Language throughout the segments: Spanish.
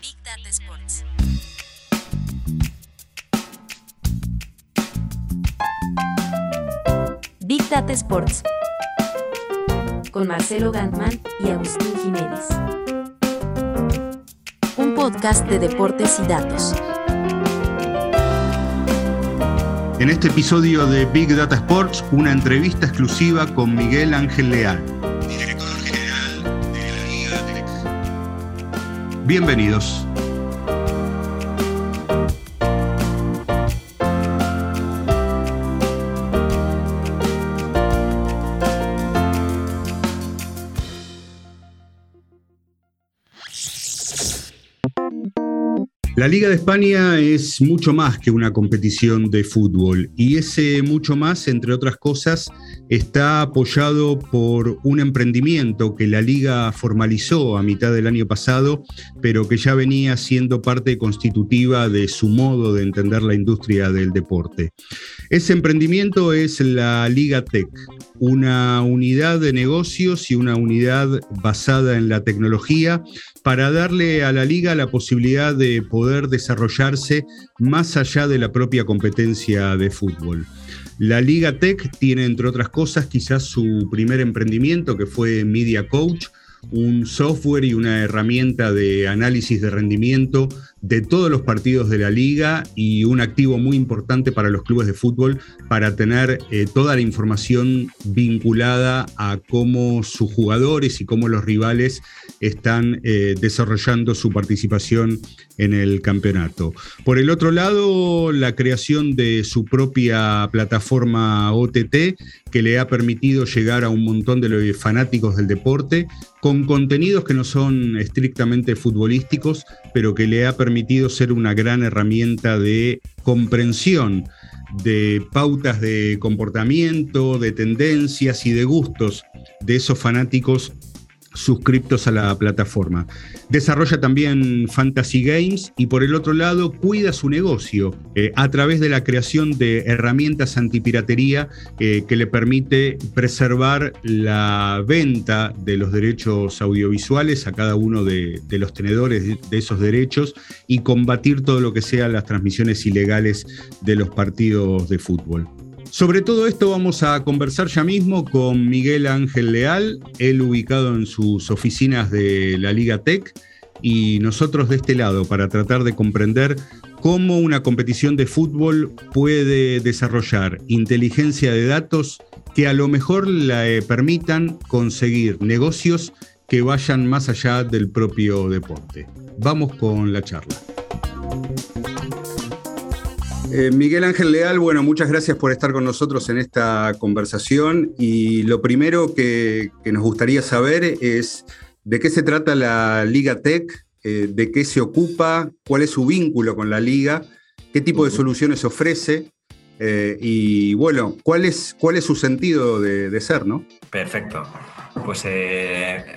Big Data Sports. Big Data Sports. Con Marcelo Gantman y Agustín Jiménez. Un podcast de deportes y datos. En este episodio de Big Data Sports, una entrevista exclusiva con Miguel Ángel Leal, Bienvenidos. La Liga de España es mucho más que una competición de fútbol y ese mucho más, entre otras cosas, está apoyado por un emprendimiento que la liga formalizó a mitad del año pasado, pero que ya venía siendo parte constitutiva de su modo de entender la industria del deporte. Ese emprendimiento es la Liga Tech, una unidad de negocios y una unidad basada en la tecnología para darle a la liga la posibilidad de poder desarrollarse más allá de la propia competencia de fútbol. La Liga Tech tiene, entre otras cosas, quizás su primer emprendimiento, que fue Media Coach, un software y una herramienta de análisis de rendimiento de todos los partidos de la liga y un activo muy importante para los clubes de fútbol para tener eh, toda la información vinculada a cómo sus jugadores y cómo los rivales están eh, desarrollando su participación en el campeonato. Por el otro lado, la creación de su propia plataforma OTT que le ha permitido llegar a un montón de los fanáticos del deporte con contenidos que no son estrictamente futbolísticos, pero que le ha permitido permitido ser una gran herramienta de comprensión de pautas de comportamiento, de tendencias y de gustos de esos fanáticos suscriptos a la plataforma. Desarrolla también fantasy games y por el otro lado cuida su negocio eh, a través de la creación de herramientas antipiratería eh, que le permite preservar la venta de los derechos audiovisuales a cada uno de, de los tenedores de esos derechos y combatir todo lo que sea las transmisiones ilegales de los partidos de fútbol. Sobre todo esto vamos a conversar ya mismo con Miguel Ángel Leal, él ubicado en sus oficinas de la Liga Tech y nosotros de este lado para tratar de comprender cómo una competición de fútbol puede desarrollar inteligencia de datos que a lo mejor le permitan conseguir negocios que vayan más allá del propio deporte. Vamos con la charla. Eh, Miguel Ángel Leal, bueno, muchas gracias por estar con nosotros en esta conversación. Y lo primero que, nos gustaría saber es de qué se trata la Liga Tech, eh, de qué se ocupa, cuál es su vínculo con la liga, qué tipo de soluciones ofrece eh, y bueno, cuál es, cuál es su sentido de, de ser, ¿no? Perfecto. Pues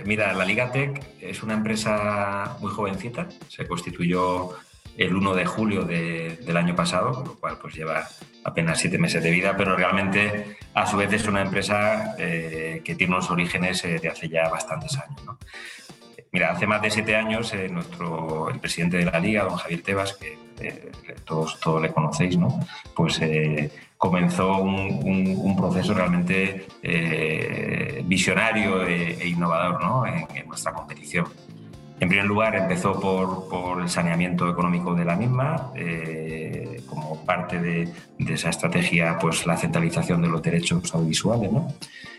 mira, la Liga Tech es una empresa muy jovencita, se constituyó el 1 de julio del año pasado, lo cual pues lleva apenas siete meses de vida, pero realmente a su vez es una empresa eh, que tiene unos orígenes eh, de hace ya bastantes años. Mira, hace más de siete años eh, nuestro, el presidente de la liga, don Javier Tebas, que todos, todos le conocéis, ¿no? pues comenzó un, proceso realmente visionario e, innovador ¿no? en nuestra competición. En primer lugar, empezó por, el saneamiento económico de la misma, eh, como parte de, esa estrategia, pues la centralización de los derechos audiovisuales. ¿no?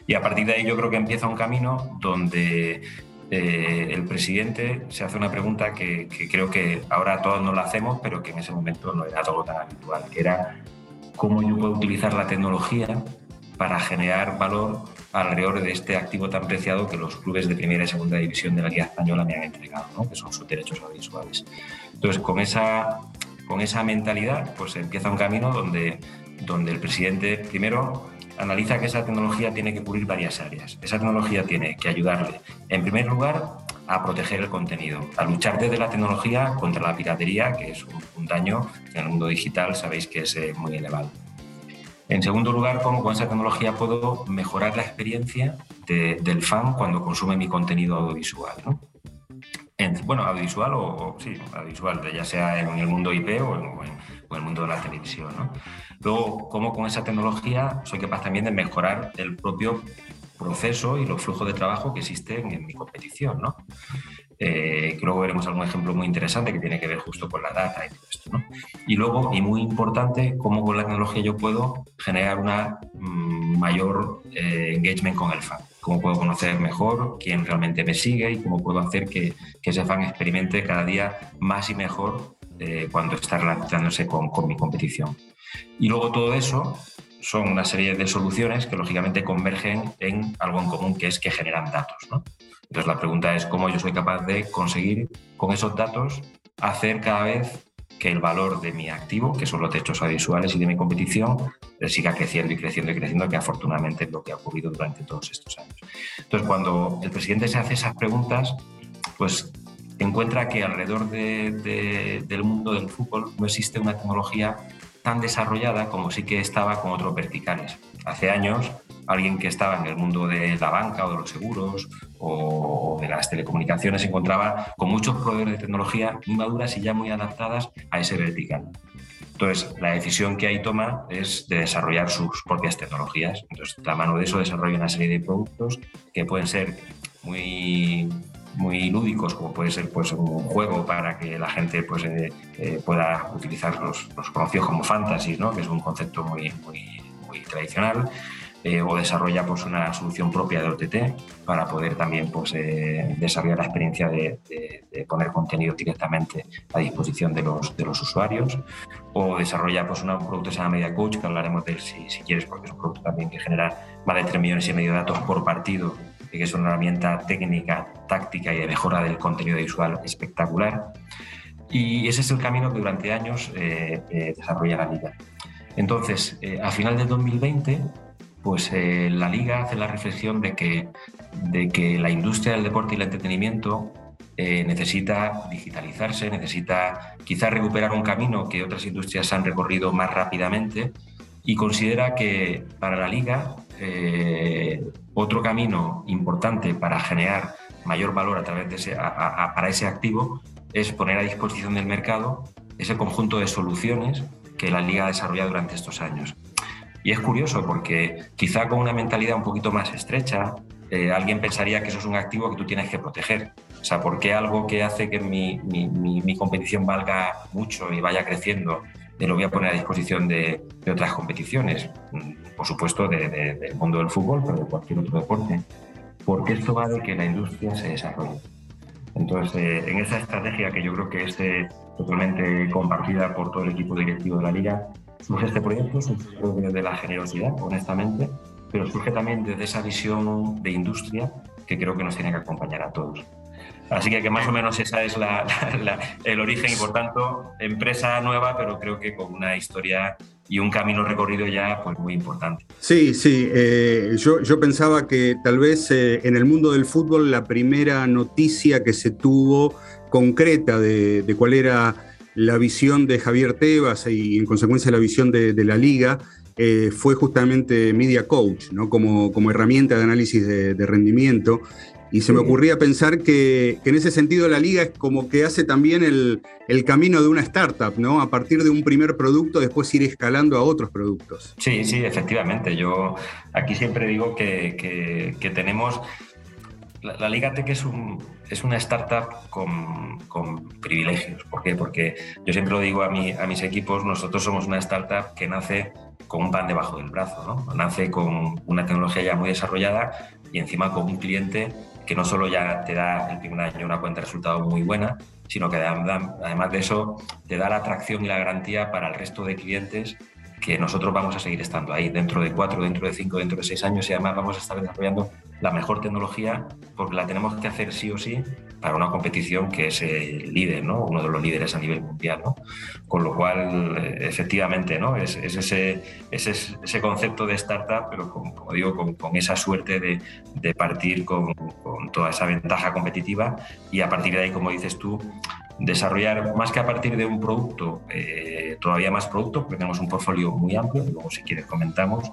Y a partir de ahí yo creo que empieza un camino donde eh, el presidente se hace una pregunta que, creo que ahora todos no la hacemos, pero que en ese momento no era todo tan habitual, que era cómo yo puedo utilizar la tecnología para generar valor alrededor de este activo tan preciado que los clubes de primera y segunda división de la Liga Española me han entregado, ¿no? que son sus derechos audiovisuales. Entonces, con esa, con esa mentalidad, pues empieza un camino donde, donde el presidente primero analiza que esa tecnología tiene que cubrir varias áreas. Esa tecnología tiene que ayudarle, en primer lugar, a proteger el contenido, a luchar desde la tecnología contra la piratería, que es un, daño que en el mundo digital sabéis que es eh, muy elevado. En segundo lugar, cómo con esa tecnología puedo mejorar la experiencia del fan cuando consume mi contenido audiovisual. bueno, audiovisual o, sí, audiovisual, ya sea en el mundo IP o en, el mundo de la televisión. ¿no? Luego, cómo con esa tecnología soy capaz también de mejorar el propio proceso y los flujos de trabajo que existen en mi competición. ¿no? Eh, que luego veremos algún ejemplo muy interesante que tiene que ver justo con la data y todo esto. ¿no? Y luego, y muy importante, cómo con la tecnología yo puedo generar una mm, mayor eh, engagement con el fan. Cómo puedo conocer mejor quién realmente me sigue y cómo puedo hacer que, que ese fan experimente cada día más y mejor eh, cuando está relacionándose con, con mi competición. Y luego todo eso son una serie de soluciones que lógicamente convergen en algo en común que es que generan datos. ¿no? Entonces la pregunta es cómo yo soy capaz de conseguir con esos datos hacer cada vez que el valor de mi activo, que son los techos audiovisuales y de mi competición, siga creciendo y creciendo y creciendo, que afortunadamente es lo que ha ocurrido durante todos estos años. Entonces, cuando el presidente se hace esas preguntas, pues encuentra que alrededor del mundo del fútbol no existe una tecnología tan desarrollada como sí que estaba con otros verticales. Hace años, alguien que estaba en el mundo de la banca o de los seguros o de las telecomunicaciones se encontraba con muchos proveedores de tecnología muy maduras y ya muy adaptadas a ese vertical. Entonces, la decisión que ahí toma es de desarrollar sus propias tecnologías. Entonces, la mano de eso desarrolla una serie de productos que pueden ser muy muy lúdicos, como puede ser pues, un juego para que la gente pues, eh, eh, pueda utilizar los, los, conocidos como fantasy, ¿no? que es un concepto muy, muy, muy tradicional, eh, o desarrolla pues, una solución propia de OTT para poder también pues, desarrollar la experiencia de, poner contenido directamente a disposición de los, de los usuarios, o desarrolla pues, un producto que se llama Media Coach, que hablaremos de él si, si quieres, porque es un producto también que genera más de 3 millones y medio de datos por partido que es una herramienta técnica, táctica y de mejora del contenido visual espectacular. Y ese es el camino que durante años eh, eh, desarrolla la liga. Entonces, eh, a final del 2020, pues la liga hace la reflexión de que, de que la industria del deporte y el entretenimiento necesita digitalizarse, necesita quizás recuperar un camino que otras industrias han recorrido más rápidamente y considera que para la liga eh, otro camino importante para generar mayor valor a través de ese, para ese activo es poner a disposición del mercado ese conjunto de soluciones que la liga ha desarrollado durante estos años. Y es curioso porque quizá con una mentalidad un poquito más estrecha, eh, alguien pensaría que eso es un activo que tú tienes que proteger. O sea, ¿por qué algo que hace que mi, mi competición valga mucho y vaya creciendo lo voy a poner a disposición de, otras competiciones, mm, por supuesto del mundo del fútbol, pero de cualquier otro deporte, porque esto va de que la industria se desarrolle. Entonces, eh, en esa estrategia que yo creo que es eh, totalmente compartida por todo el equipo directivo de la liga, surge este proyecto, surge desde la generosidad, honestamente, pero surge también desde esa visión de industria que creo que nos tiene que acompañar a todos. Así que, que más o menos esa es el origen y por tanto empresa nueva, pero creo que con una historia y un camino recorrido ya pues muy importante. Sí, sí, eh, yo, yo, pensaba que tal vez eh, en el mundo del fútbol la primera noticia que se tuvo concreta de, cuál era la visión de Javier Tebas y en consecuencia la visión de, la liga eh, fue justamente Media Coach, ¿no? como, como herramienta de análisis de, de rendimiento. Y se me ocurría pensar que, en ese sentido la liga es como que hace también el, camino de una startup, ¿no? A partir de un primer producto, después ir escalando a otros productos. Sí, sí, efectivamente. Yo aquí siempre digo que, tenemos. La, Liga Tech es, un, es una startup con, privilegios. ¿Por qué? Porque yo siempre lo digo a, a mis equipos, nosotros somos una startup que nace con un pan debajo del brazo, ¿no? Nace con una tecnología ya muy desarrollada y encima con un cliente que no solo ya te da el primer año una cuenta de resultado muy buena, sino que además de eso te da la atracción y la garantía para el resto de clientes que nosotros vamos a seguir estando ahí dentro de cuatro, dentro de cinco, dentro de seis años y además vamos a estar desarrollando la mejor tecnología porque la tenemos que hacer sí o sí para una competición que es el líder, ¿no? uno de los líderes a nivel mundial. ¿no? Con lo cual, eh, efectivamente, ¿no? es, ese, ese, concepto de startup, pero como digo, con, esa suerte de, de partir con, con, toda esa ventaja competitiva y a partir de ahí, como dices tú, desarrollar más que a partir de un producto, eh, todavía más producto, porque tenemos un portfolio muy amplio, luego si quieres comentamos,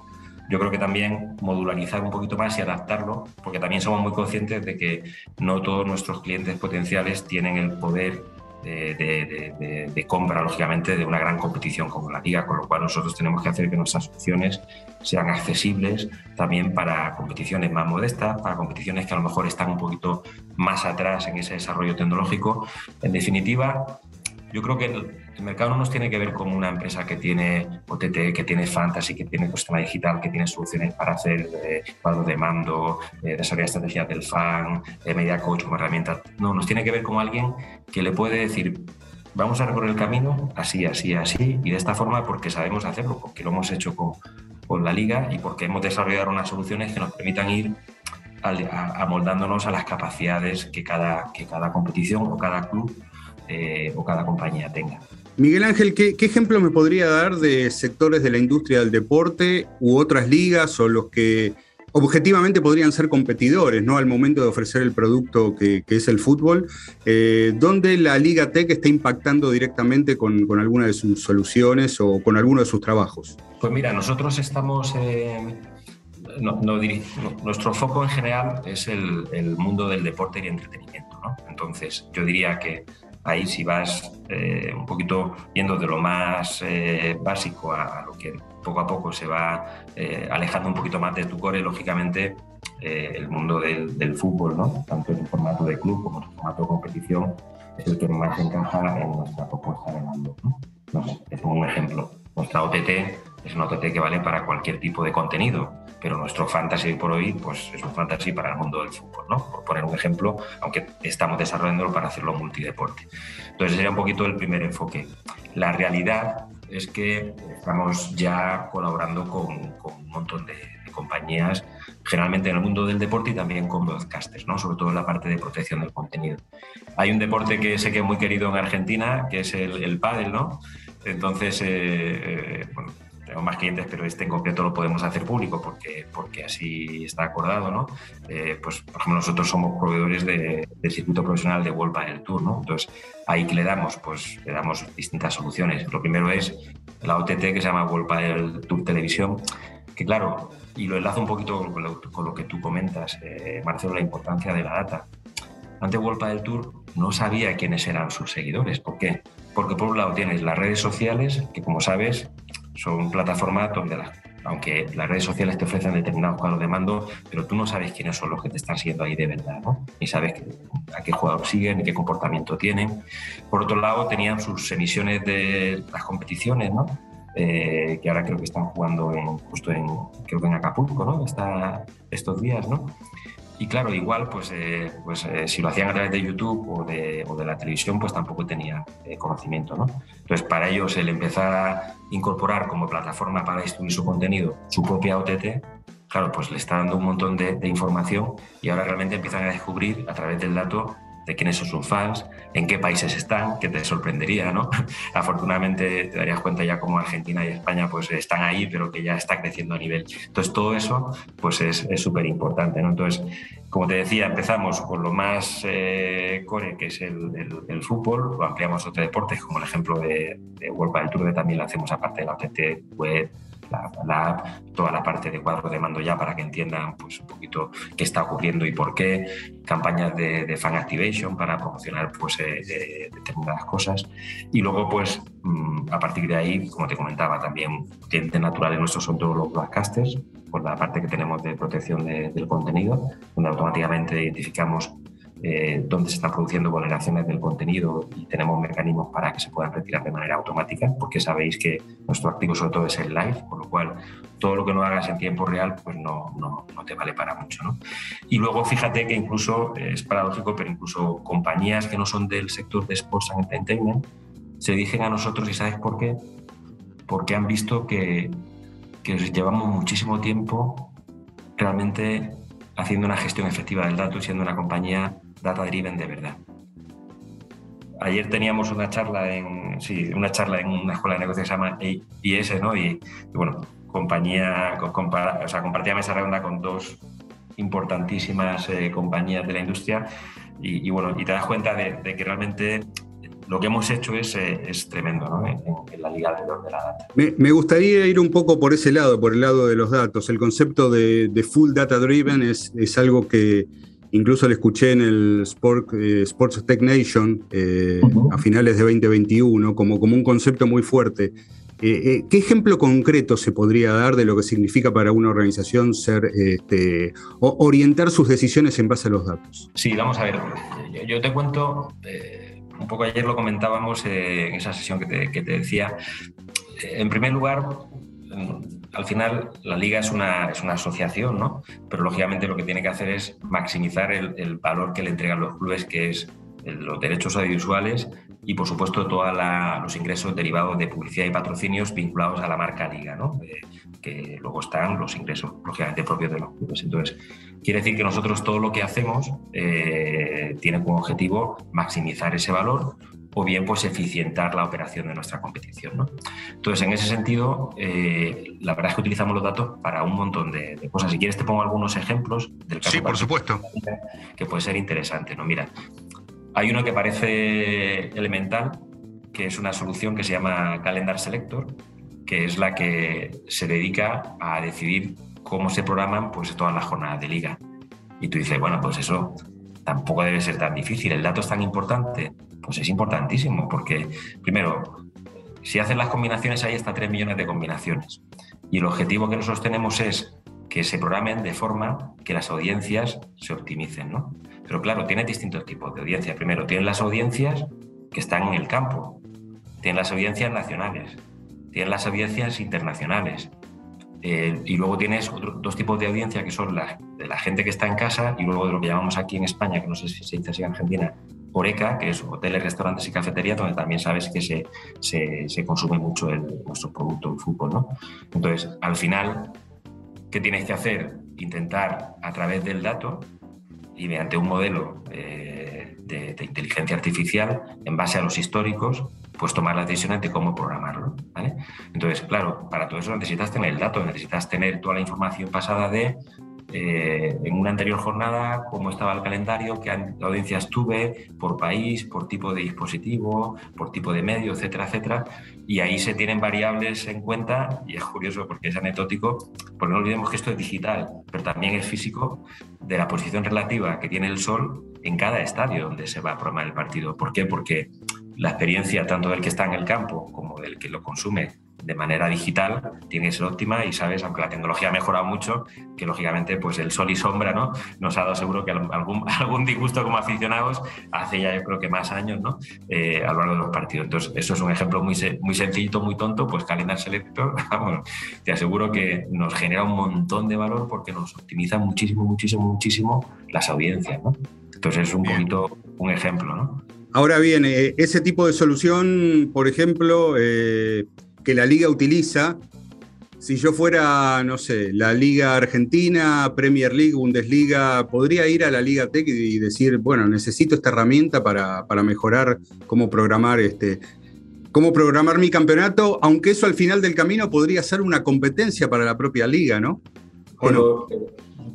yo creo que también modularizar un poquito más y adaptarlo, porque también somos muy conscientes de que no todos nuestros clientes potenciales tienen el poder de, compra, lógicamente, de una gran competición como la liga, con lo cual nosotros tenemos que hacer que nuestras opciones sean accesibles también para competiciones más modestas, para competiciones que a lo mejor están un poquito más atrás en ese desarrollo tecnológico. En definitiva, yo creo que el, mercado no nos tiene que ver como una empresa que tiene OTT, que tiene fantasy, que tiene ecosistema digital, que tiene soluciones para hacer eh, de mando, eh, desarrollar estrategias del fan, eh, media coach como herramienta. No, nos tiene que ver como alguien que le puede decir, vamos a recorrer el camino así, así, así, y de esta forma porque sabemos hacerlo, porque lo hemos hecho con, con la liga y porque hemos desarrollado unas soluciones que nos permitan ir amoldándonos a las capacidades que cada, que cada competición o cada club eh, o cada compañía tenga. Miguel Ángel, ¿qué, ejemplo me podría dar de sectores de la industria del deporte u otras ligas o los que objetivamente podrían ser competidores ¿no? al momento de ofrecer el producto que, es el fútbol, eh, donde la Liga Tech está impactando directamente con, alguna de sus soluciones o con alguno de sus trabajos? Pues mira, nosotros estamos... no, nuestro foco en general es el, el, mundo del deporte y entretenimiento. ¿no? Entonces, yo diría que ahí si vas eh, un poquito yendo de lo más eh, básico a, lo que poco a poco se va eh, alejando un poquito más de tu core, lógicamente el mundo del, fútbol, ¿no? tanto en formato de club como en formato de competición, es el que más encaja en nuestra propuesta de mando. ¿no? es un ejemplo. Nuestra OTT es una OTT que vale para cualquier tipo de contenido pero nuestro fantasy por hoy pues, es un fantasy para el mundo del fútbol, ¿no? por poner un ejemplo, aunque estamos desarrollándolo para hacerlo multideporte. Entonces sería un poquito el primer enfoque. La realidad es que estamos ya colaborando con, un montón de, compañías, generalmente en el mundo del deporte y también con broadcasters, ¿no? sobre todo en la parte de protección del contenido. Hay un deporte que sé que es muy querido en Argentina, que es el, el pádel, ¿no? Entonces, eh, eh, bueno, tengo más clientes, pero este en concreto lo podemos hacer público porque, porque así está acordado, ¿no? Eh, pues, por ejemplo, nosotros somos proveedores de, del circuito profesional de World Padel Tour, ¿no? Entonces, ahí que le damos, pues le damos distintas soluciones. Lo primero es la OTT que se llama World Padel Tour Televisión, que claro, y lo enlazo un poquito con lo, que tú comentas, eh, Marcelo, la importancia de la data. Antes World Padel Tour no sabía quiénes eran sus seguidores. ¿Por qué? Porque por un lado tienes las redes sociales, que como sabes, son plataformas donde, aunque las redes sociales te ofrecen determinados cuadros de mando, pero tú no sabes quiénes son los que te están siguiendo ahí de verdad, ¿no? Ni sabes a qué jugador siguen, ni qué comportamiento tienen. Por otro lado, tenían sus emisiones de las competiciones, ¿no? Eh, que ahora creo que están jugando en, justo en, creo que en Acapulco, ¿no? Estos días, ¿no? Y claro, igual, pues, eh, pues eh, si lo hacían a través de YouTube o de, o de la televisión, pues tampoco tenía eh, conocimiento, ¿no? Entonces, para ellos, el empezar a incorporar como plataforma para distribuir su contenido su propia OTT, claro, pues le está dando un montón de, de información y ahora realmente empiezan a descubrir a través del dato de quiénes son sus fans, en qué países están, que te sorprendería, ¿no? Afortunadamente te darías cuenta ya como Argentina y España pues están ahí, pero que ya está creciendo a nivel. Entonces todo eso pues es súper importante, ¿no? Entonces, como te decía, empezamos con lo más eh, core, que es el, el, fútbol, lo ampliamos a otros deportes, como el ejemplo de, de World Padel Tour, que también lo hacemos aparte de la OTT web, la, toda la parte de cuadro de mando ya para que entiendan pues, un poquito qué está ocurriendo y por qué, campañas de, fan activation para promocionar pues, eh, determinadas cosas. Y luego, pues, mm, a partir de ahí, como te comentaba, también clientes naturales nuestros son todos los broadcasters, por la parte que tenemos de protección del contenido, donde automáticamente identificamos eh, se están produciendo vulneraciones del contenido y tenemos mecanismos para que se puedan retirar de manera automática, porque sabéis que nuestro activo sobre todo es el live, con lo cual todo lo que no hagas en tiempo real pues no, no, no te vale para mucho. ¿no? Y luego fíjate que incluso, eh, es paradójico, pero incluso compañías que no son del sector de Sports and Entertainment se dirigen a nosotros y ¿sabes por qué? Porque han visto que, que llevamos muchísimo tiempo realmente haciendo una gestión efectiva del dato y siendo una compañía data driven de verdad. Ayer teníamos una charla en, sí, una charla en una escuela de negocios que se llama IS, ¿no? Y, bueno, compañía, o sea, compartía mesa redonda con dos importantísimas eh, compañías de la industria y, bueno, y te das cuenta de, que realmente lo que hemos hecho es, eh, es tremendo ¿no? en, la liga de, de la data. Me, gustaría ir un poco por ese lado, por el lado de los datos. El concepto de, full data driven es, es, algo que incluso le escuché en el Sport, eh, Sports Tech Nation eh, a finales de 2021 como, como un concepto muy fuerte. ¿Qué ejemplo concreto se podría dar de lo que significa para una organización ser este, orientar sus decisiones en base a los datos? Sí, vamos a ver. Yo, te cuento un poco ayer lo comentábamos eh, en esa sesión que te, decía. Eh, en primer lugar, al final la liga es una, es una asociación, ¿no? Pero lógicamente lo que tiene que hacer es maximizar el, valor que le entregan los clubes, que es los derechos audiovisuales y, por supuesto, todos los ingresos derivados de publicidad y patrocinios vinculados a la marca Liga, ¿no? Eh, que luego están los ingresos, lógicamente, propios de los clubes. Entonces, quiere decir que nosotros todo lo que hacemos eh, tiene como objetivo maximizar ese valor o bien pues eficientar la operación de nuestra competición. ¿no? Entonces, en ese sentido, eh, la verdad es que utilizamos los datos para un montón de, cosas. Si quieres te pongo algunos ejemplos del caso. Sí, por supuesto. Que puede ser interesante. ¿no? Mira, hay uno que parece elemental, que es una solución que se llama Calendar Selector, que es la que se dedica a decidir cómo se programan pues, todas las jornadas de liga. Y tú dices, bueno, pues eso tampoco debe ser tan difícil. ¿El dato es tan importante? Pues es importantísimo, porque primero, si hacen las combinaciones hay hasta 3 millones de combinaciones. Y el objetivo que nosotros tenemos es que se programen de forma que las audiencias se optimicen. ¿no? Pero claro, tiene distintos tipos de audiencias. Primero, tienen las audiencias que están en el campo, tienen las audiencias nacionales, tienes las audiencias internacionales. Eh, y luego tienes dos tipos de audiencia que son la, de la gente que está en casa y luego de lo que llamamos aquí en España, que no sé si se dice así en Argentina, Oreca, que es hoteles, restaurantes y cafeterías, donde también sabes que se, se, consume mucho nuestro producto, el fútbol. ¿no? Entonces, al final, ¿qué tienes que hacer? Intentar a través del dato y mediante un modelo eh, de inteligencia artificial, en base a los históricos, pues tomar las decisiones de cómo programarlo. Entonces, claro, para todo eso necesitas tener el dato, necesitas tener toda la información pasada de eh, en una anterior jornada, cómo estaba el calendario, qué audiencias tuve por país, por tipo de dispositivo, por tipo de medio, etcétera, etcétera. Y ahí se tienen variables en cuenta, y es curioso porque es anecdótico, porque no olvidemos que esto es digital, pero también es físico, de la posición relativa que tiene el sol en cada estadio donde se va a programar el partido. ¿Por qué? Porque la experiencia tanto del que está en el campo como del que lo consume de manera digital tiene que ser óptima y sabes, aunque la tecnología ha mejorado mucho, que lógicamente pues el sol y sombra ¿no? nos ha dado seguro que algún, algún disgusto como aficionados hace ya yo creo que más años ¿no? Eh, a lo largo de los partidos. Entonces eso es un ejemplo muy, muy sencillito, muy tonto, pues Calendar Selector, vamos, te aseguro que nos genera un montón de valor porque nos optimiza muchísimo, muchísimo, muchísimo las audiencias. ¿no? Entonces es un poquito un ejemplo. ¿no? Ahora bien, eh, ese tipo de solución, por ejemplo, eh, que la liga utiliza, si yo fuera, no sé, la Liga Argentina, Premier League, Bundesliga, podría ir a la Liga Tech y decir, bueno, necesito esta herramienta para, mejorar cómo programar este, cómo programar mi campeonato, aunque eso al final del camino podría ser una competencia para la propia liga, ¿no? No?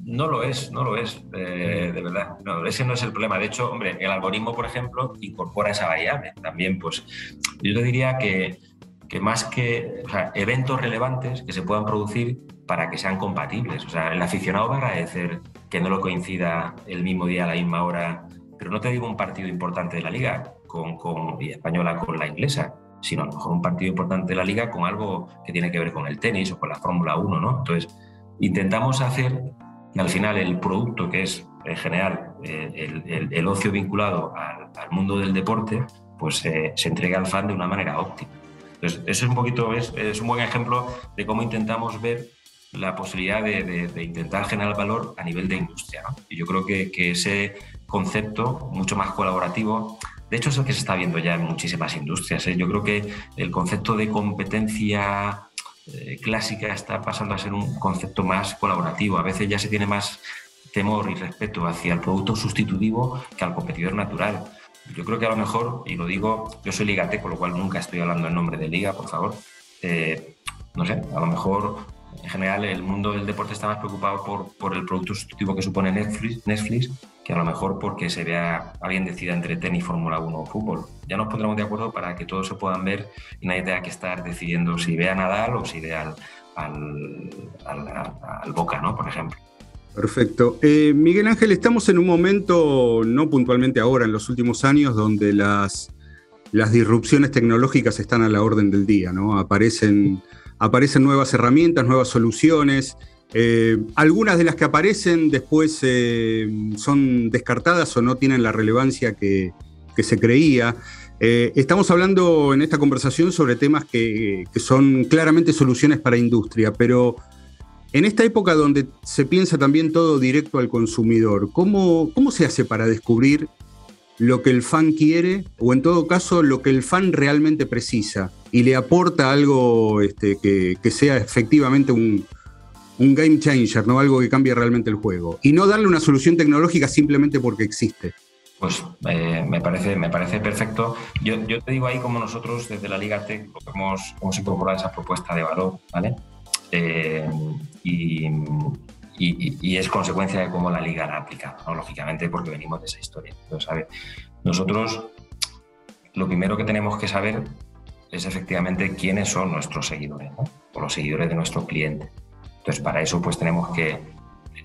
No lo es, no lo es, eh, de verdad. No, ese no es el problema. De hecho, hombre, el algoritmo, por ejemplo, incorpora esa variable. También, pues, yo te diría que, que más que eventos relevantes que se puedan producir para que sean compatibles. O sea, el aficionado va a agradecer que no lo coincida el mismo día a la misma hora, pero no te digo un partido importante de la liga con, con y española con la inglesa, sino a lo mejor un partido importante de la liga con algo que tiene que ver con el tenis o con la Fórmula 1, ¿no? Entonces, intentamos hacer y al final el producto que es en general eh, el, ocio vinculado al, mundo del deporte, pues eh, se entrega al fan de una manera óptima. Entonces, ese es un poquito, es, es un buen ejemplo de cómo intentamos ver la posibilidad de, intentar generar valor a nivel de industria. Y yo creo que, que, ese concepto, mucho más colaborativo, de hecho es el que se está viendo ya en muchísimas industrias. ¿eh? Yo creo que el concepto de competencia eh, clásica está pasando a ser un concepto más colaborativo. A veces ya se tiene más temor y respeto hacia el producto sustitutivo que al competidor natural. Yo creo que a lo mejor, y lo digo, yo soy ligate, con lo cual nunca estoy hablando en nombre de liga, por favor. Eh, no sé, a lo mejor en general el mundo del deporte está más preocupado por, por el producto sustitutivo que supone Netflix, Netflix, a lo mejor porque se vea alguien decida entre tenis, Fórmula 1 o fútbol. Ya nos pondremos de acuerdo para que todos se puedan ver y nadie tenga que estar decidiendo si ve a Nadal o si ve al, al, al, Boca, ¿no? Por ejemplo. Perfecto. Eh, Miguel Ángel, estamos en un momento, no puntualmente ahora, en los últimos años, donde las, las disrupciones tecnológicas están a la orden del día, ¿no? Aparecen aparecen nuevas herramientas, nuevas soluciones. Eh, algunas de las que aparecen después eh, son descartadas o no tienen la relevancia que, se creía. Eh, estamos hablando en esta conversación sobre temas que, son claramente soluciones para industria, pero en esta época donde se piensa también todo directo al consumidor, ¿cómo, cómo se hace para descubrir lo que el fan quiere o en todo caso lo que el fan realmente precisa y le aporta algo este, que, sea efectivamente un, game changer, ¿no? algo que cambie realmente el juego. Y no darle una solución tecnológica simplemente porque existe. Pues eh, me, parece, me parece perfecto. Yo, te digo ahí como nosotros desde la Liga Tech hemos, hemos incorporado esa propuesta de valor, ¿vale? Eh, y, es consecuencia de cómo la liga la aplica, lógicamente porque venimos de esa historia. Entonces, nosotros lo primero que tenemos que saber es efectivamente quiénes son nuestros seguidores o los seguidores de nuestro cliente. Entonces, para eso pues tenemos que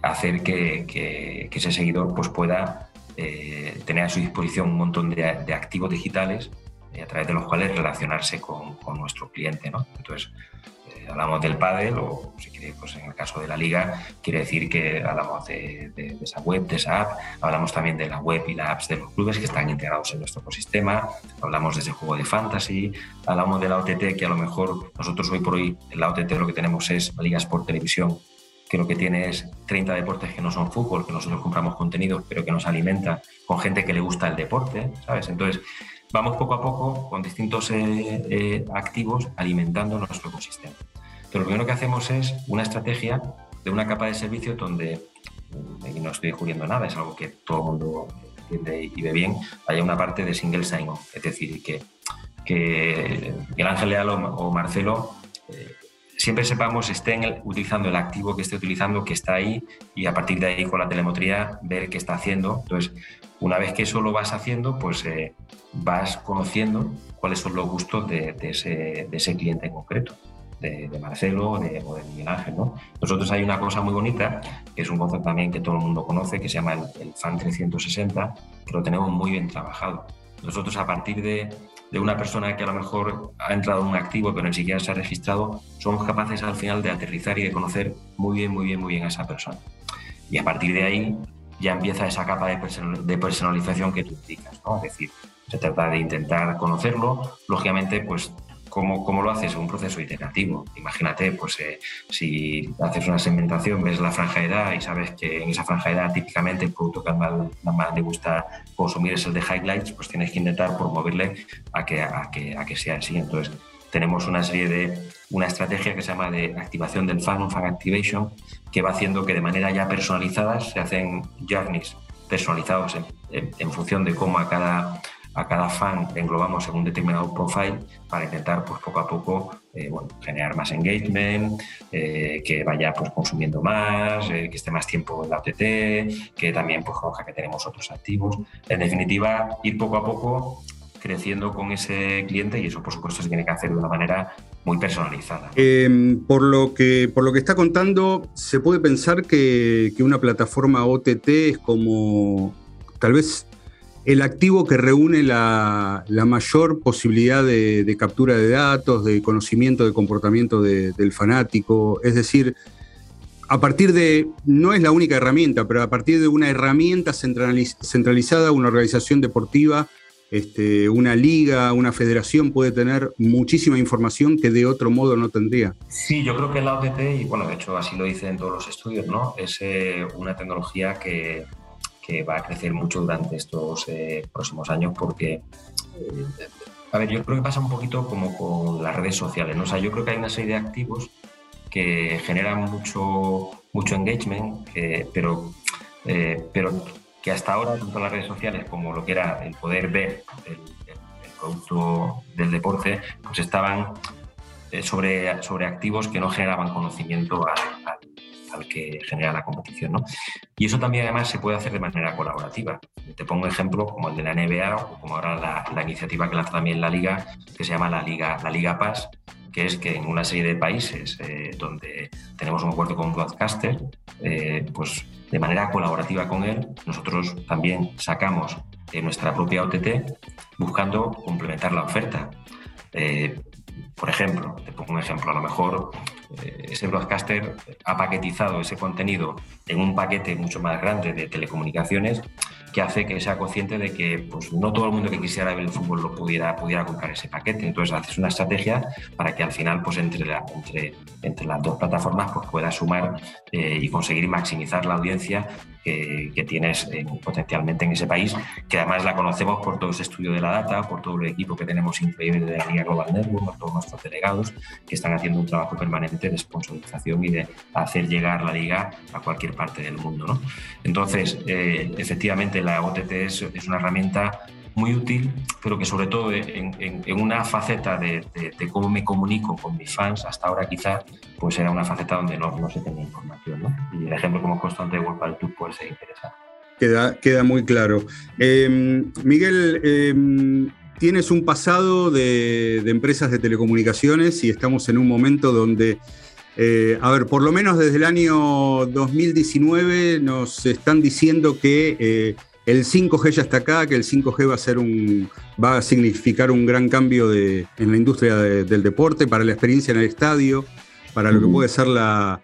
hacer que, ese seguidor pues, pueda eh, tener a su disposición un montón de, activos digitales eh, a través de los cuales relacionarse con, con nuestro cliente. ¿no? Entonces, hablamos del pádel o si quiere, pues en el caso de la liga, quiere decir que hablamos de, esa web, de esa app, hablamos también de la web y las apps de los clubes que están integrados en nuestro ecosistema, hablamos de ese juego de fantasy, hablamos de la OTT que a lo mejor nosotros hoy por hoy en la OTT lo que tenemos es ligas por televisión que lo que tiene es 30 deportes que no son fútbol, que nosotros compramos contenidos, pero que nos alimenta con gente que le gusta el deporte, ¿sabes? Entonces, vamos poco a poco con distintos eh, eh, activos alimentando nuestro ecosistema. Pero lo primero que hacemos es una estrategia de una capa de servicio donde, y no estoy descubriendo nada, es algo que todo el mundo entiende y ve bien, haya una parte de single sign-on, es decir, que, que el Ángel Leal o, Marcelo eh, siempre sepamos estén utilizando el activo que esté utilizando, que está ahí, y a partir de ahí con la telemetría ver qué está haciendo. Entonces, una vez que eso lo vas haciendo, pues eh, vas conociendo cuáles son los gustos de ese cliente en concreto de, Marcelo o de, Miguel Ángel. ¿no? Nosotros hay una cosa muy bonita, que es un concepto también que todo el mundo conoce, que se llama el, FAN 360, que lo tenemos muy bien trabajado. Nosotros a partir de, de, una persona que a lo mejor ha entrado en un activo pero ni siquiera se ha registrado, somos capaces al final de aterrizar y de conocer muy bien, muy bien, muy bien a esa persona. Y a partir de ahí ya empieza esa capa de, personalización que tú indicas, ¿no? Es decir, se trata de intentar conocerlo, lógicamente pues ¿Cómo, lo haces? Un proceso iterativo. Imagínate, pues eh, si haces una segmentación, ves la franja de edad y sabes que en esa franja de edad típicamente el producto que más, más le gusta consumir es el de highlights, pues tienes que intentar promoverle a que, a que, a que sea así. Entonces, tenemos una serie de, una estrategia que se llama de activación del fan, fan activation, que va haciendo que de manera ya personalizada se hacen journeys personalizados en función de cómo a cada a cada fan englobamos en un determinado profile para intentar pues, poco a poco eh, generar más engagement, eh, que vaya pues, consumiendo más, eh, que esté más tiempo en la OTT, que también pues, que tenemos otros activos. En definitiva, ir poco a poco creciendo con ese cliente y eso por supuesto se tiene que hacer de una manera muy personalizada. Em, por, lo que, por lo que está contando, se puede pensar que, que una plataforma OTT es como tal vez el activo que reúne la, mayor posibilidad de, captura de datos, de conocimiento de comportamiento del fanático, es decir, a partir de, no es la única herramienta, pero a partir de una herramienta centralizada, una organización deportiva, este, una liga, una federación puede tener muchísima información que de otro modo no tendría. Sí, yo creo que la OTT, y bueno, de hecho así lo dicen todos los estudios, ¿no? es eh, una tecnología que que va a crecer mucho durante estos eh, próximos años porque, eh, a ver, yo creo que pasa un poquito como con las redes sociales, ¿no? O sea, yo creo que hay una serie de activos que generan mucho, mucho engagement, pero, eh, pero que hasta ahora, tanto las redes sociales como lo que era el poder ver el, producto del deporte, pues estaban sobre, sobre activos que no generaban conocimiento al, que genera la competición. ¿no? Y eso también además se puede hacer de manera colaborativa. Te pongo ejemplo como el de la NBA o como ahora la, iniciativa que lanza también la Liga, que se llama la Liga, la Liga Pass, que es que en una serie de países eh, donde tenemos un acuerdo con broadcaster, eh, pues de manera colaborativa con él, nosotros también sacamos nuestra propia OTT buscando complementar la oferta. Eh, por ejemplo, te pongo un ejemplo, a lo mejor ese broadcaster ha paquetizado ese contenido en un paquete mucho más grande de telecomunicaciones que hace que sea consciente de que pues, no todo el mundo que quisiera ver el fútbol lo pudiera, pudiera comprar ese paquete. Entonces haces una estrategia para que al final pues, entre, entre, entre las dos plataformas pues, puedas sumar eh, y conseguir maximizar la audiencia que, tienes potencialmente en ese país, que además la conocemos por todo ese estudio de la data, por todo el equipo que tenemos increíble de la Liga Global Network, por todos nuestros delegados que están haciendo un trabajo permanente de sponsorización y de hacer llegar la liga a cualquier parte del mundo. ¿no? Entonces, eh, efectivamente, la OTT es, una herramienta muy útil, pero que sobre todo en, una faceta de, cómo me comunico con mis fans, hasta ahora quizás pues era una faceta donde no, no se tenía información. ¿no? Y el ejemplo como constante de World Tour puede ser interesante. Queda, queda muy claro. Em, Miguel, em, tienes un pasado de, empresas de telecomunicaciones y estamos en un momento donde, eh, a ver, por lo menos desde el año 2019 nos están diciendo que eh, el 5G ya está acá, que el 5G va a, ser un, va a significar un gran cambio en la industria del deporte, para la experiencia en el estadio, para lo que puede ser la,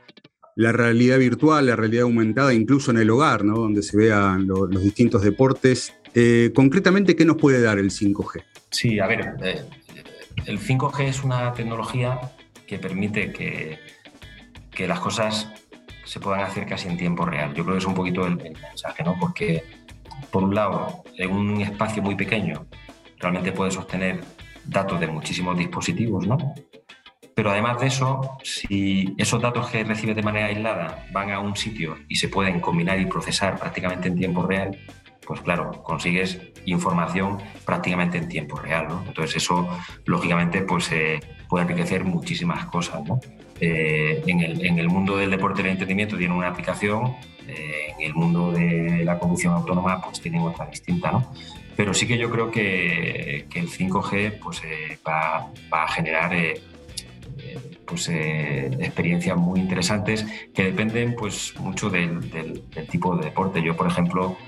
realidad virtual, la realidad aumentada, incluso en el hogar, ¿no? donde se vean los distintos deportes. Eh, concretamente, ¿qué nos puede dar el 5G? Sí, a ver, eh, el 5G es una tecnología que permite que, que las cosas se puedan hacer casi en tiempo real. Yo creo que es un poquito el, el mensaje, ¿no? Porque por un lado, en un espacio muy pequeño, realmente puedes obtener datos de muchísimos dispositivos, ¿no? Pero además de eso, si esos datos que recibes de manera aislada van a un sitio y se pueden combinar y procesar prácticamente en tiempo real, pues claro, consigues información prácticamente en tiempo real, ¿no? Entonces eso, lógicamente, pues eh, puede enriquecer muchísimas cosas, ¿no? Eh, en, el, en, el, mundo del deporte y del entretenimiento tiene una aplicación eh, en el mundo de la conducción autónoma pues tiene otra distinta, ¿no? Pero sí que yo creo que, que el 5G pues, eh, va, va, a generar pues, experiencias muy interesantes que dependen pues, mucho del, del, tipo de deporte. Yo, por ejemplo,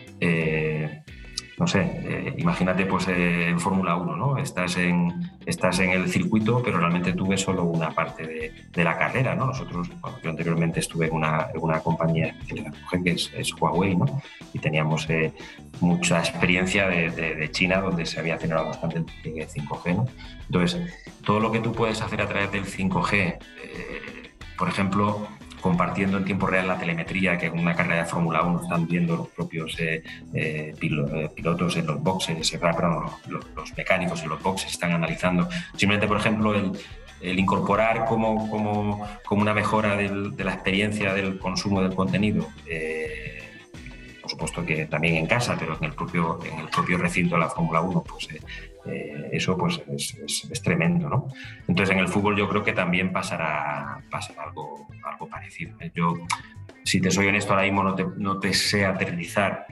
no sé, eh, imagínate pues eh, en Fórmula 1, ¿no? Estás en, estás en el circuito, pero realmente tú ves solo una parte de, la carrera, ¿no? Nosotros, yo anteriormente estuve en una, en una compañía que es, Huawei, ¿no? Y teníamos eh, mucha experiencia de, China, donde se había acelerado bastante el 5G, ¿no? Entonces, todo lo que tú puedes hacer a través del 5G, por ejemplo, compartiendo en tiempo real la telemetría que en una carrera de Fórmula 1 están viendo los propios eh, eh, eh, pilotos en los boxes, perdón, los, mecánicos en los boxes están analizando. Simplemente, por ejemplo, el, incorporar como, como, una mejora de la experiencia del consumo del contenido supuesto que también en casa, pero en el propio, en el propio recinto de la Fórmula 1, pues eh, eh, eso pues es, tremendo, ¿no? Entonces en el fútbol yo creo que también pasará, pasará algo, algo parecido. ¿eh? Yo, si te soy honesto, ahora mismo no te, no te sé aterrizar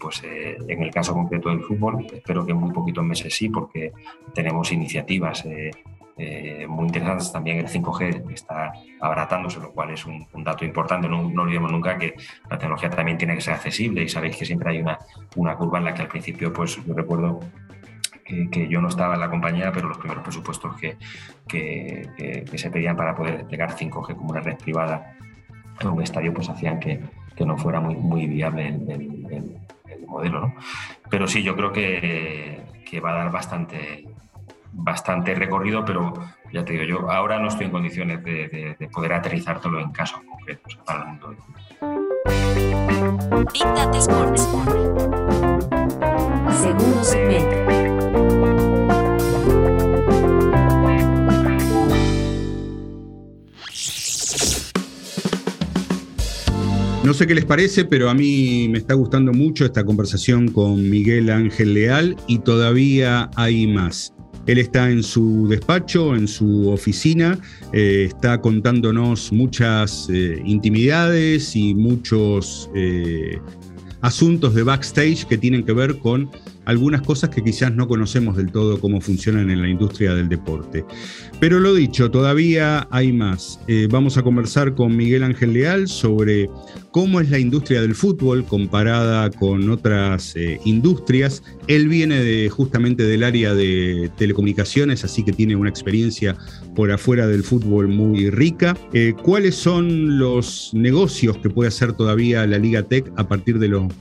pues en el caso concreto del fútbol, espero que en muy poquitos meses sí, porque tenemos iniciativas eh, muy interesantes. También el 5G está abaratándose, lo cual es un, dato importante. No, olvidemos nunca que la tecnología también tiene que ser accesible y sabéis que siempre hay una, una curva en la que al principio, pues yo recuerdo que, yo no estaba en la compañía, pero los primeros presupuestos que, que, se pedían para poder desplegar 5G como una red privada en un estadio, pues hacían que, no fuera muy, muy viable el, modelo. ¿no? Pero sí, yo creo que va a dar bastante, bastante recorrido, pero ya te digo, yo ahora no estoy en condiciones de, de, poder aterrizártelo en casos concretos para el mundo Big Data Sports. Segundo segmento. No sé qué les parece, pero a mí me está gustando mucho esta conversación con Miguel Ángel Leal y todavía hay más. Él está en su despacho, en su oficina, eh, está contándonos muchas eh, intimidades y muchos eh, asuntos de backstage que tienen que ver con algunas cosas que quizás no conocemos del todo cómo funcionan en la industria del deporte. Pero lo dicho, todavía hay más. Eh, vamos a conversar con Miguel Ángel Leal sobre cómo es la industria del fútbol comparada con otras eh, industrias. Él viene justamente del área de telecomunicaciones, así que tiene una experiencia por afuera del fútbol muy rica. Eh, ¿Cuáles son los negocios que puede hacer todavía la Liga Tech a partir de los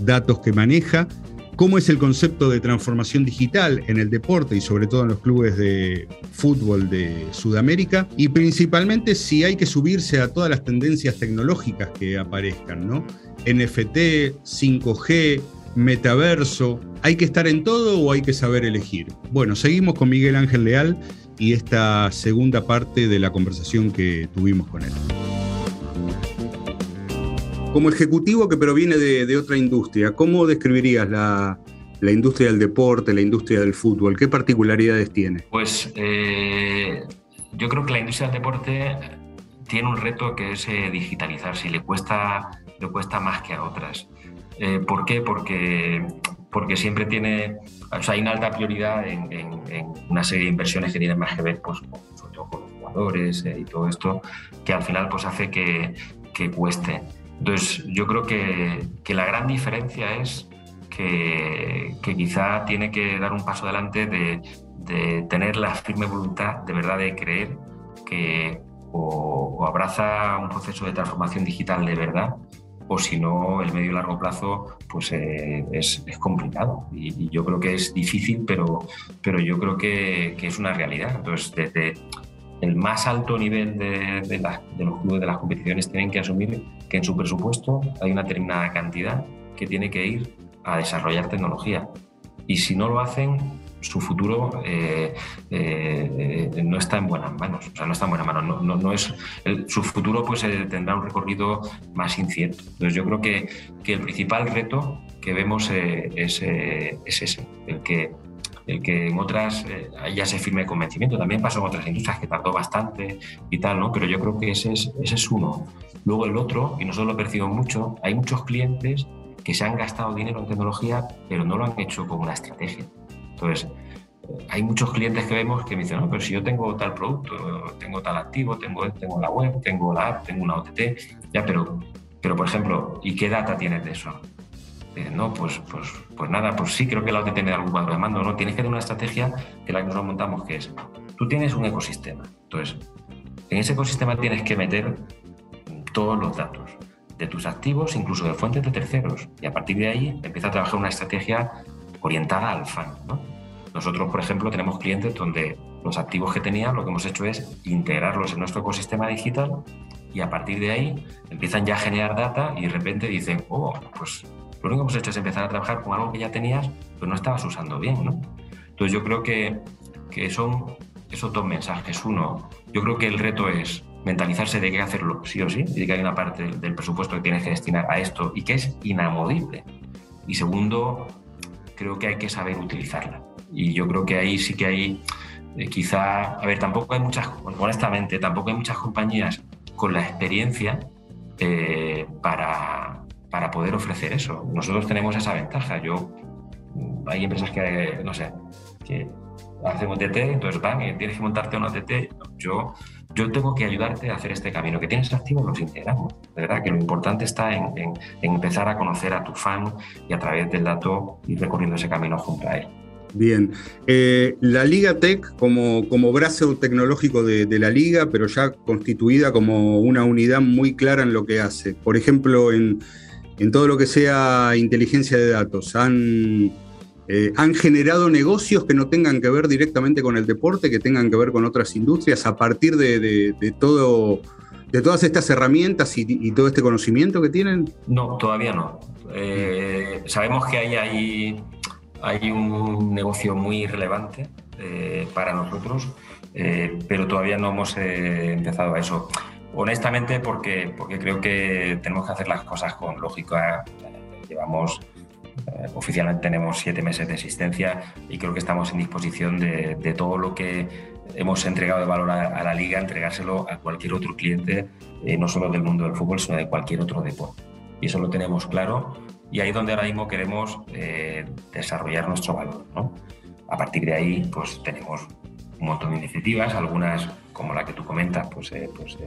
datos que maneja? Cómo es el concepto de transformación digital en el deporte y sobre todo en los clubes de fútbol de Sudamérica y principalmente si hay que subirse a todas las tendencias tecnológicas que aparezcan, ¿no? NFT, 5G, metaverso, ¿hay que estar en todo o hay que saber elegir? Bueno, seguimos con Miguel Ángel Leal y esta segunda parte de la conversación que tuvimos con él como ejecutivo que proviene de, otra industria, ¿cómo describirías la, industria del deporte, la industria del fútbol? ¿Qué particularidades tiene? Pues eh, yo creo que la industria del deporte tiene un reto que es eh, digitalizarse y le cuesta, le cuesta más que a otras. Eh, ¿Por qué? Porque, porque siempre tiene, o sea, hay una alta prioridad en, una serie de inversiones que tienen más que ver pues, con, sobre todo con los jugadores y todo esto, que al final pues, hace que, que cueste. Entonces, yo creo que, la gran diferencia es que, quizá tiene que dar un paso adelante de, tener la firme voluntad de verdad de creer que o, abraza un proceso de transformación digital de verdad o si no, el medio y largo plazo pues eh, es, complicado. Y, yo creo que es difícil, pero, pero yo creo que, que es una realidad. Entonces, desde, el más alto nivel de, los clubes de las competiciones tienen que asumir que en su presupuesto hay una determinada cantidad que tiene que ir a desarrollar tecnología. Y si no lo hacen, su futuro eh, eh, no está en buenas manos. O sea, no está en buenas manos. No, es, su futuro pues, eh, tendrá un recorrido más incierto. Entonces, yo creo que, que el principal reto que vemos es, es ese, el que el que en otras eh, ya se firme convencimiento. También pasó en otras industrias que tardó bastante y tal, ¿no? Pero yo creo que ese es, ese es uno. Luego el otro, y nosotros lo percibimos mucho, hay muchos clientes que se han gastado dinero en tecnología, pero no lo han hecho con una estrategia. Entonces, eh, hay muchos clientes que vemos que me dicen, no, pero si yo tengo tal producto, tengo tal activo, tengo, tengo la web, tengo la app, tengo una OTT, ya, pero, pero por ejemplo, ¿y qué data tienes de eso? No, pues, pues, pues nada, pues sí, creo que la OTT tiene algún cuadro de mando, ¿no? Tienes que tener una estrategia que la que nos montamos, que es, tú tienes un ecosistema, entonces, en ese ecosistema tienes que meter todos los datos de tus activos, incluso de fuentes de terceros, y a partir de ahí empieza a trabajar una estrategia orientada al fan, Nosotros, por ejemplo, tenemos clientes donde los activos que tenían, lo que hemos hecho es integrarlos en nuestro ecosistema digital y a partir de ahí empiezan ya a generar data y de repente dicen, oh, pues lo único que hemos hecho es empezar a trabajar con algo que ya tenías, pero no estabas usando bien, ¿no? Entonces yo creo que, que son esos dos mensajes. Uno, yo creo que el reto es mentalizarse de que hay que hacerlo sí o sí, y de que hay una parte del presupuesto que tienes que destinar a esto y que es inamovible. Y segundo, creo que hay que saber utilizarla. Y yo creo que ahí sí que hay, eh, quizá, a ver, tampoco hay muchas, honestamente, tampoco hay muchas compañías con la experiencia eh, para, para poder ofrecer eso. Nosotros tenemos esa ventaja. Yo, hay empresas que, no sé, que hacen OTT, entonces van tienes que montarte un OTT. Yo, yo tengo que ayudarte a hacer este camino. Que tienes activo, los integramos. De verdad que lo importante está en, empezar a conocer a tu fan y a través del dato ir recorriendo ese camino junto a él. Bien, eh, la Liga Tech como, como brazo tecnológico de, de, la liga, pero ya constituida como una unidad muy clara en lo que hace. Por ejemplo, en, en todo lo que sea inteligencia de datos? ¿Han, eh, ¿Han generado negocios que no tengan que ver directamente con el deporte, que tengan que ver con otras industrias a partir de, todo, de todas estas herramientas y, todo este conocimiento que tienen? No, todavía no. Eh, sabemos que hay, hay, hay, un negocio muy relevante eh, para nosotros, pero todavía no hemos empezado a eso. Honestamente, porque, porque creo que tenemos que hacer las cosas con lógica. Llevamos Eh, oficialmente tenemos siete meses de existencia y creo que estamos en disposición de, todo lo que hemos entregado de valor a, la liga, entregárselo a cualquier otro cliente, eh, no solo del mundo del fútbol, sino de cualquier otro deporte. Y eso lo tenemos claro y ahí es donde ahora mismo queremos eh, desarrollar nuestro valor. A partir de ahí, pues tenemos un montón de iniciativas, algunas como la que tú comentas, pues, pues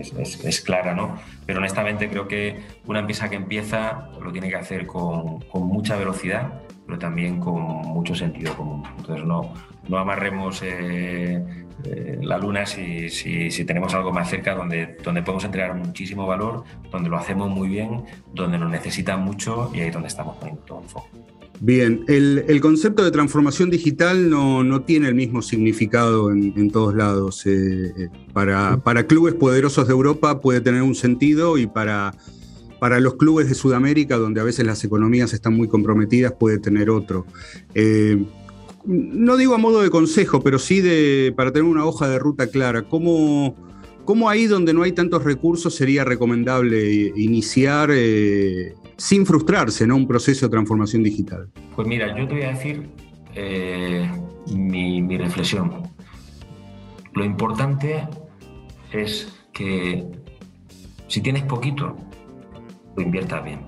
es, clara, ¿no? Pero honestamente creo que una empresa que empieza lo tiene que hacer con, mucha velocidad, pero también con mucho sentido común. Entonces no, no amarremos eh, eh, la luna si, si, tenemos algo más cerca donde, donde podemos entregar muchísimo valor, donde lo hacemos muy bien, donde nos necesitan mucho y ahí es donde estamos poniendo todo el foco. Bien, el, concepto de transformación digital no, tiene el mismo significado en, todos lados. Eh, eh, para, clubes poderosos de Europa puede tener un sentido y para, para, los clubes de Sudamérica, donde a veces las economías están muy comprometidas, puede tener otro. Eh, no digo a modo de consejo, pero sí de, para tener una hoja de ruta clara, ¿cómo, cómo ahí donde no hay tantos recursos sería recomendable iniciar sin frustrarse, ¿no? Un proceso de transformación digital. Pues mira, yo te voy a decir eh, mi, reflexión. Lo importante es que si tienes poquito, lo inviertas bien.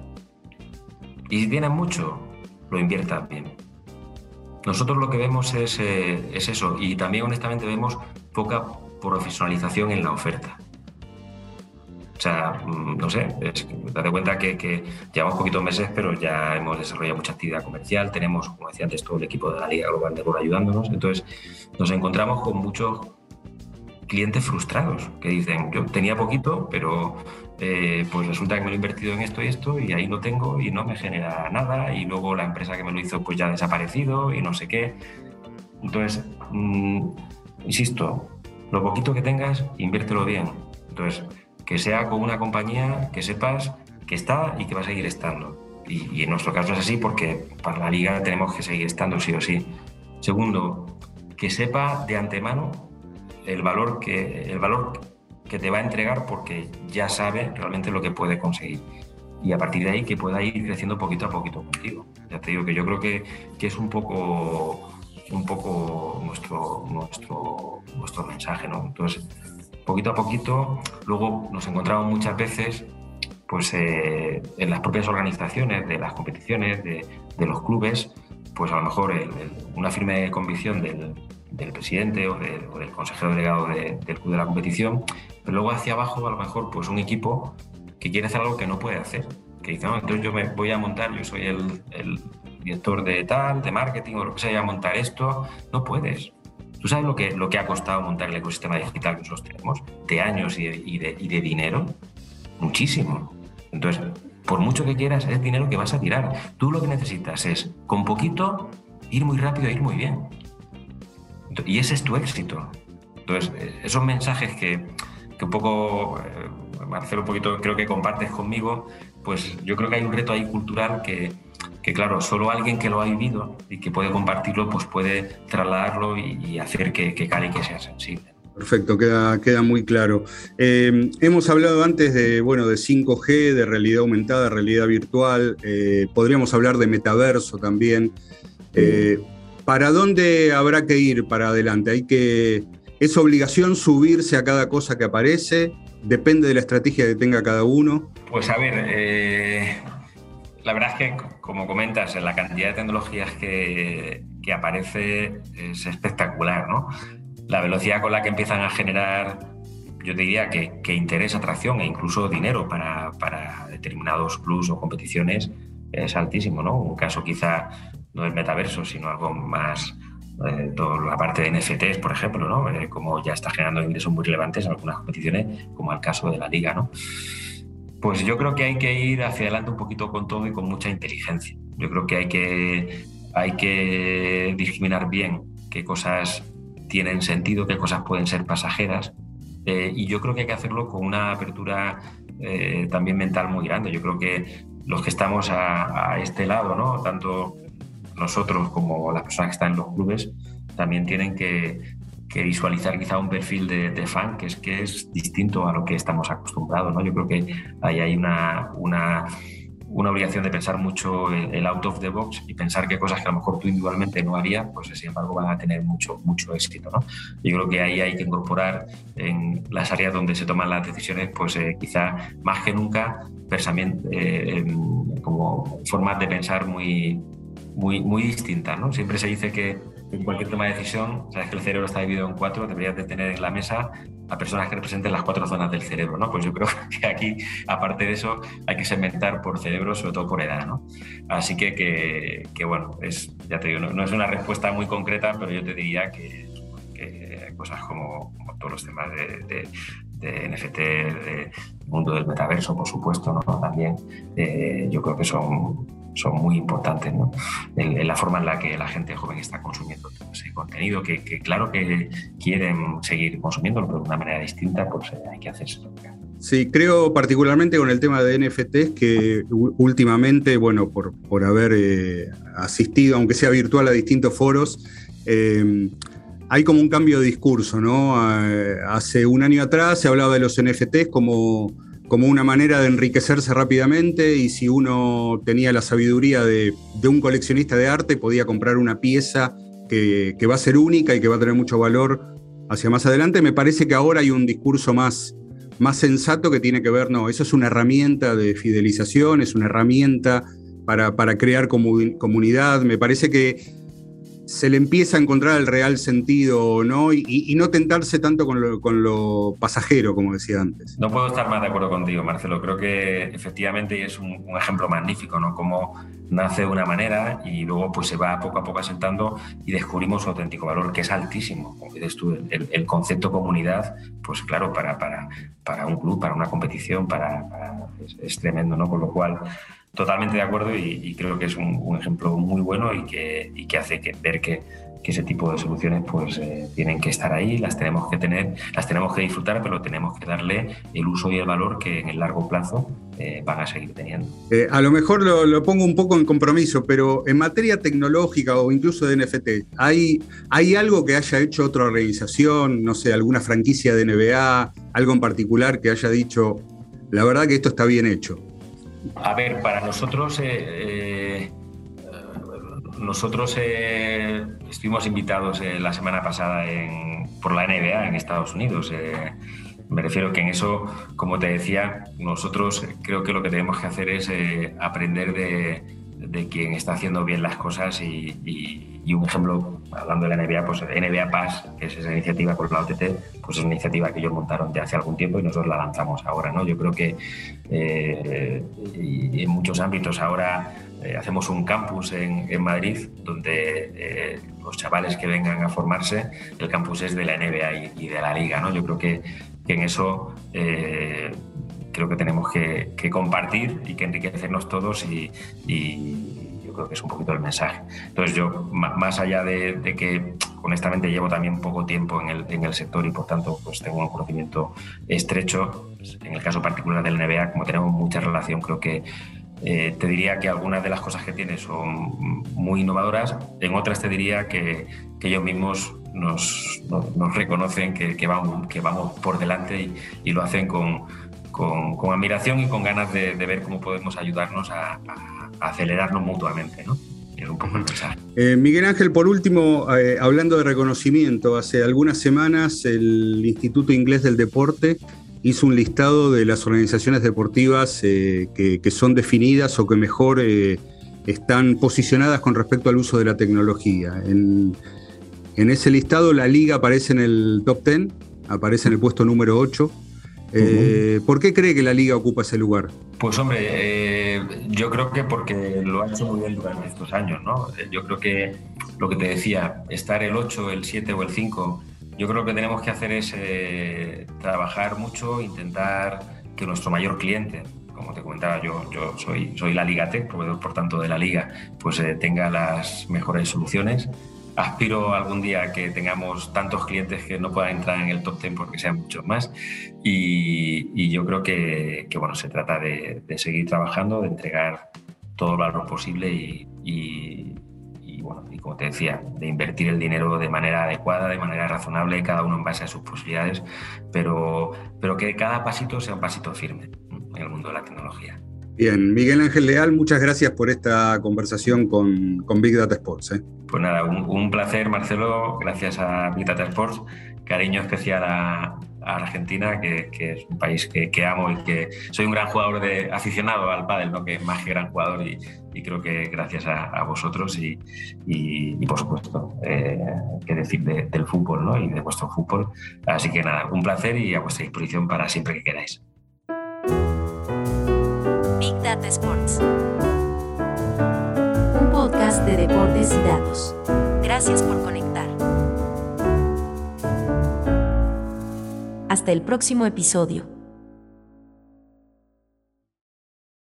Y si tienes mucho, lo inviertas bien. Nosotros lo que vemos es, eh, es eso y también honestamente vemos poca profesionalización en la oferta. O sea, mm, no sé, date cuenta que, llevamos poquitos meses, pero ya hemos desarrollado mucha actividad comercial. Tenemos, como decía antes, todo el equipo de la Liga Global de Gol ayudándonos. Entonces, nos encontramos con muchos clientes frustrados que dicen, yo tenía poquito, pero eh, pues resulta que me lo he invertido en esto y esto y ahí no tengo y no me genera nada y luego la empresa que me lo hizo pues ya ha desaparecido y no sé qué. Entonces, mm, insisto, lo poquito que tengas, inviértelo bien. Entonces, que sea con una compañía que sepas que está y que va a seguir estando. Y, en nuestro caso es así porque para la liga tenemos que seguir estando sí o sí. Segundo, que sepa de antemano el valor que, el valor que te va a entregar porque ya sabe realmente lo que puede conseguir. Y a partir de ahí que pueda ir creciendo poquito a poquito contigo. Ya te digo que yo creo que, que es un poco, un poco nuestro, nuestro, nuestro mensaje. ¿no? Entonces, poquito a poquito, luego nos encontramos muchas veces pues, eh, en las propias organizaciones de las competiciones, de, los clubes, pues a lo mejor una firme convicción del, presidente o, del consejero delegado del club de la competición, pero luego hacia abajo a lo mejor pues un equipo que quiere hacer algo que no puede hacer, que dice, no, entonces yo me voy a montar, yo soy el, el director de tal, de marketing o lo que sea, voy a montar esto, no puedes, ¿Tú sabes lo que, lo que ha costado montar el ecosistema digital que nosotros tenemos? De años y de, y de, dinero. Muchísimo. Entonces, por mucho que quieras, es dinero que vas a tirar. Tú lo que necesitas es, con poquito, ir muy rápido e ir muy bien. Y ese es tu éxito. Entonces, eh, esos mensajes que, que un poco, eh, Marcelo, un poquito creo que compartes conmigo, pues yo creo que hay un reto ahí cultural que, que claro, solo alguien que lo ha vivido y que puede compartirlo, pues puede trasladarlo y, hacer que, que cale y que sea sensible. Perfecto, queda, queda muy claro. Eh, hemos hablado antes de, bueno, de 5G, de realidad aumentada, realidad virtual, eh, podríamos hablar de metaverso también. Eh, ¿Para dónde habrá que ir para adelante? Hay que, ¿Es obligación subirse a cada cosa que aparece? ¿Depende de la estrategia que tenga cada uno? Pues a ver, la verdad es que, como comentas, la cantidad de tecnologías que, aparece es espectacular, ¿no? La velocidad con la que empiezan a generar, yo diría que, interés, atracción e incluso dinero para, determinados clubs o competiciones es altísimo, ¿no? Un caso quizá no del metaverso, sino algo más, eh, la parte de NFTs, por ejemplo, ¿no? Eh, como ya está generando ingresos muy relevantes en algunas competiciones, como el caso de la liga, ¿no? Pues yo creo que hay que ir hacia adelante un poquito con todo y con mucha inteligencia. Yo creo que hay que, hay que discriminar bien qué cosas tienen sentido, qué cosas pueden ser pasajeras. Eh, y yo creo que hay que hacerlo con una apertura eh, también mental muy grande. Yo creo que los que estamos a, a, este lado, ¿no? tanto nosotros como las personas que están en los clubes, también tienen que, visualizar quizá un perfil de, fan que es que es distinto a lo que estamos acostumbrados. ¿no? Yo creo que ahí hay una, una una obligación de pensar mucho el, out of the box y pensar que cosas que a lo mejor tú individualmente no harías, pues sin embargo van a tener mucho, mucho éxito. ¿no? Yo creo que ahí hay que incorporar en las áreas donde se toman las decisiones, pues eh, quizá más que nunca, eh, como formas de pensar muy, muy, muy distintas. ¿no? Siempre se dice que en cualquier toma de decisión, sabes que el cerebro está dividido en cuatro, deberías de tener en la mesa a personas que representen las cuatro zonas del cerebro, ¿no? Pues yo creo que aquí, aparte de eso, hay que segmentar por cerebro, sobre todo por edad, ¿no? Así que, que, bueno, es, ya te digo, no, es una respuesta muy concreta, pero yo te diría que, cosas como, todos los temas de, de NFT, del mundo del metaverso, por supuesto, ¿no? También eh, yo creo que son son muy importantes ¿no? en, la forma en la que la gente joven está consumiendo ese contenido, que, claro que quieren seguir consumiéndolo, pero de una manera distinta, pues eh, hay que hacerse. Sí, creo particularmente con el tema de NFTs que últimamente, bueno, por, por haber eh, asistido, aunque sea virtual, a distintos foros, eh, hay como un cambio de discurso, ¿no? hace un año atrás se hablaba de los NFTs como como una manera de enriquecerse rápidamente y si uno tenía la sabiduría de, un coleccionista de arte podía comprar una pieza que, va a ser única y que va a tener mucho valor hacia más adelante. Me parece que ahora hay un discurso más, más sensato que tiene que ver, no, eso es una herramienta de fidelización, es una herramienta para, para crear comunidad. Me parece que se le empieza a encontrar el real sentido ¿no? Y, no tentarse tanto con lo, pasajero, como decía antes. No puedo estar más de acuerdo contigo, Marcelo. Creo que efectivamente es un, ejemplo magnífico, ¿no? Cómo nace de una manera y luego pues se va poco a poco asentando y descubrimos su auténtico valor, que es altísimo. Como dices tú, el, concepto comunidad, pues claro, para, para, para, un club, para una competición, para, es, es tremendo, ¿no? Con lo cual totalmente de acuerdo y, creo que es un, ejemplo muy bueno y que, que hace que, ver que, que, ese tipo de soluciones pues eh, tienen que estar ahí, las tenemos que tener, las tenemos que disfrutar, pero tenemos que darle el uso y el valor que en el largo plazo eh, van a seguir teniendo. Eh, a lo mejor lo, lo, pongo un poco en compromiso, pero en materia tecnológica o incluso de NFT, ¿hay, ¿hay algo que haya hecho otra organización, no sé, alguna franquicia de NBA, algo en particular que haya dicho, la verdad que esto está bien hecho? A ver, para nosotros, eh, eh, nosotros eh, estuvimos invitados la semana pasada por la NBA en Estados Unidos. me refiero que en eso, como te decía, nosotros creo que lo que tenemos que hacer es aprender de, de quien está haciendo bien las cosas y, un ejemplo, hablando de la NBA, pues NBA Pass, que es esa iniciativa con la OTT, pues es una iniciativa que ellos montaron de hace algún tiempo y nosotros la lanzamos ahora, ¿no? Yo creo que eh, en muchos ámbitos ahora eh, hacemos un campus en, Madrid donde eh, los chavales que vengan a formarse, el campus es de la NBA y, de la liga, ¿no? Yo creo que, en eso creo que tenemos que, compartir y que enriquecernos todos y, yo creo que es un poquito el mensaje. Entonces yo, más allá de, que honestamente llevo también poco tiempo en el, en el, sector y por tanto pues tengo un conocimiento estrecho, pues, en el caso particular del NBA, como tenemos mucha relación, creo que eh, te diría que algunas de las cosas que tiene son muy innovadoras, en otras te diría que, que ellos mismos nos, reconocen que, vamos, que vamos por delante y lo hacen con, con, admiración y con ganas de, ver cómo podemos ayudarnos a, acelerarnos mutuamente. ¿no? un poco el eh, Miguel Ángel, por último, eh, hablando de reconocimiento, hace algunas semanas el Instituto Inglés del Deporte hizo un listado de las organizaciones deportivas eh, que, son definidas o que mejor están posicionadas con respecto al uso de la tecnología. En, en, ese listado la liga aparece en el top 10, aparece en el puesto número 8. Eh, ¿Por qué cree que la liga ocupa ese lugar? Pues hombre, eh, yo creo que porque lo ha hecho muy bien durante estos años, ¿no? Eh, yo creo que lo que te decía, estar el 8, el 7 o el 5, yo creo que tenemos que hacer es trabajar mucho, intentar que nuestro mayor cliente, como te comentaba, yo, yo soy, soy la Liga Tech, proveedor por tanto de la liga, pues tenga las mejores soluciones aspiro algún día que tengamos tantos clientes que no puedan entrar en el top 10 porque sean muchos más. Y, yo creo que, bueno, se trata de, seguir trabajando, de entregar todo el valor posible y, bueno, y como te decía, de invertir el dinero de manera adecuada, de manera razonable, cada uno en base a sus posibilidades, pero, pero que cada pasito sea un pasito firme en el mundo de la tecnología. Bien, Miguel Ángel Leal, muchas gracias por esta conversación con, con Big Data Sports. ¿eh? Pues nada, un, placer, Marcelo, gracias a Big Data Sports, cariño especial a, Argentina, que, es un país que, amo y que soy un gran jugador de aficionado al pádel, ¿no? que más que gran jugador y, creo que gracias a, vosotros y, por supuesto, eh, qué decir del fútbol ¿no? y de vuestro fútbol. Así que nada, un placer y a vuestra disposición para siempre que queráis. Big Data Sports. Un podcast de deportes y datos. Gracias por conectar. Hasta el próximo episodio.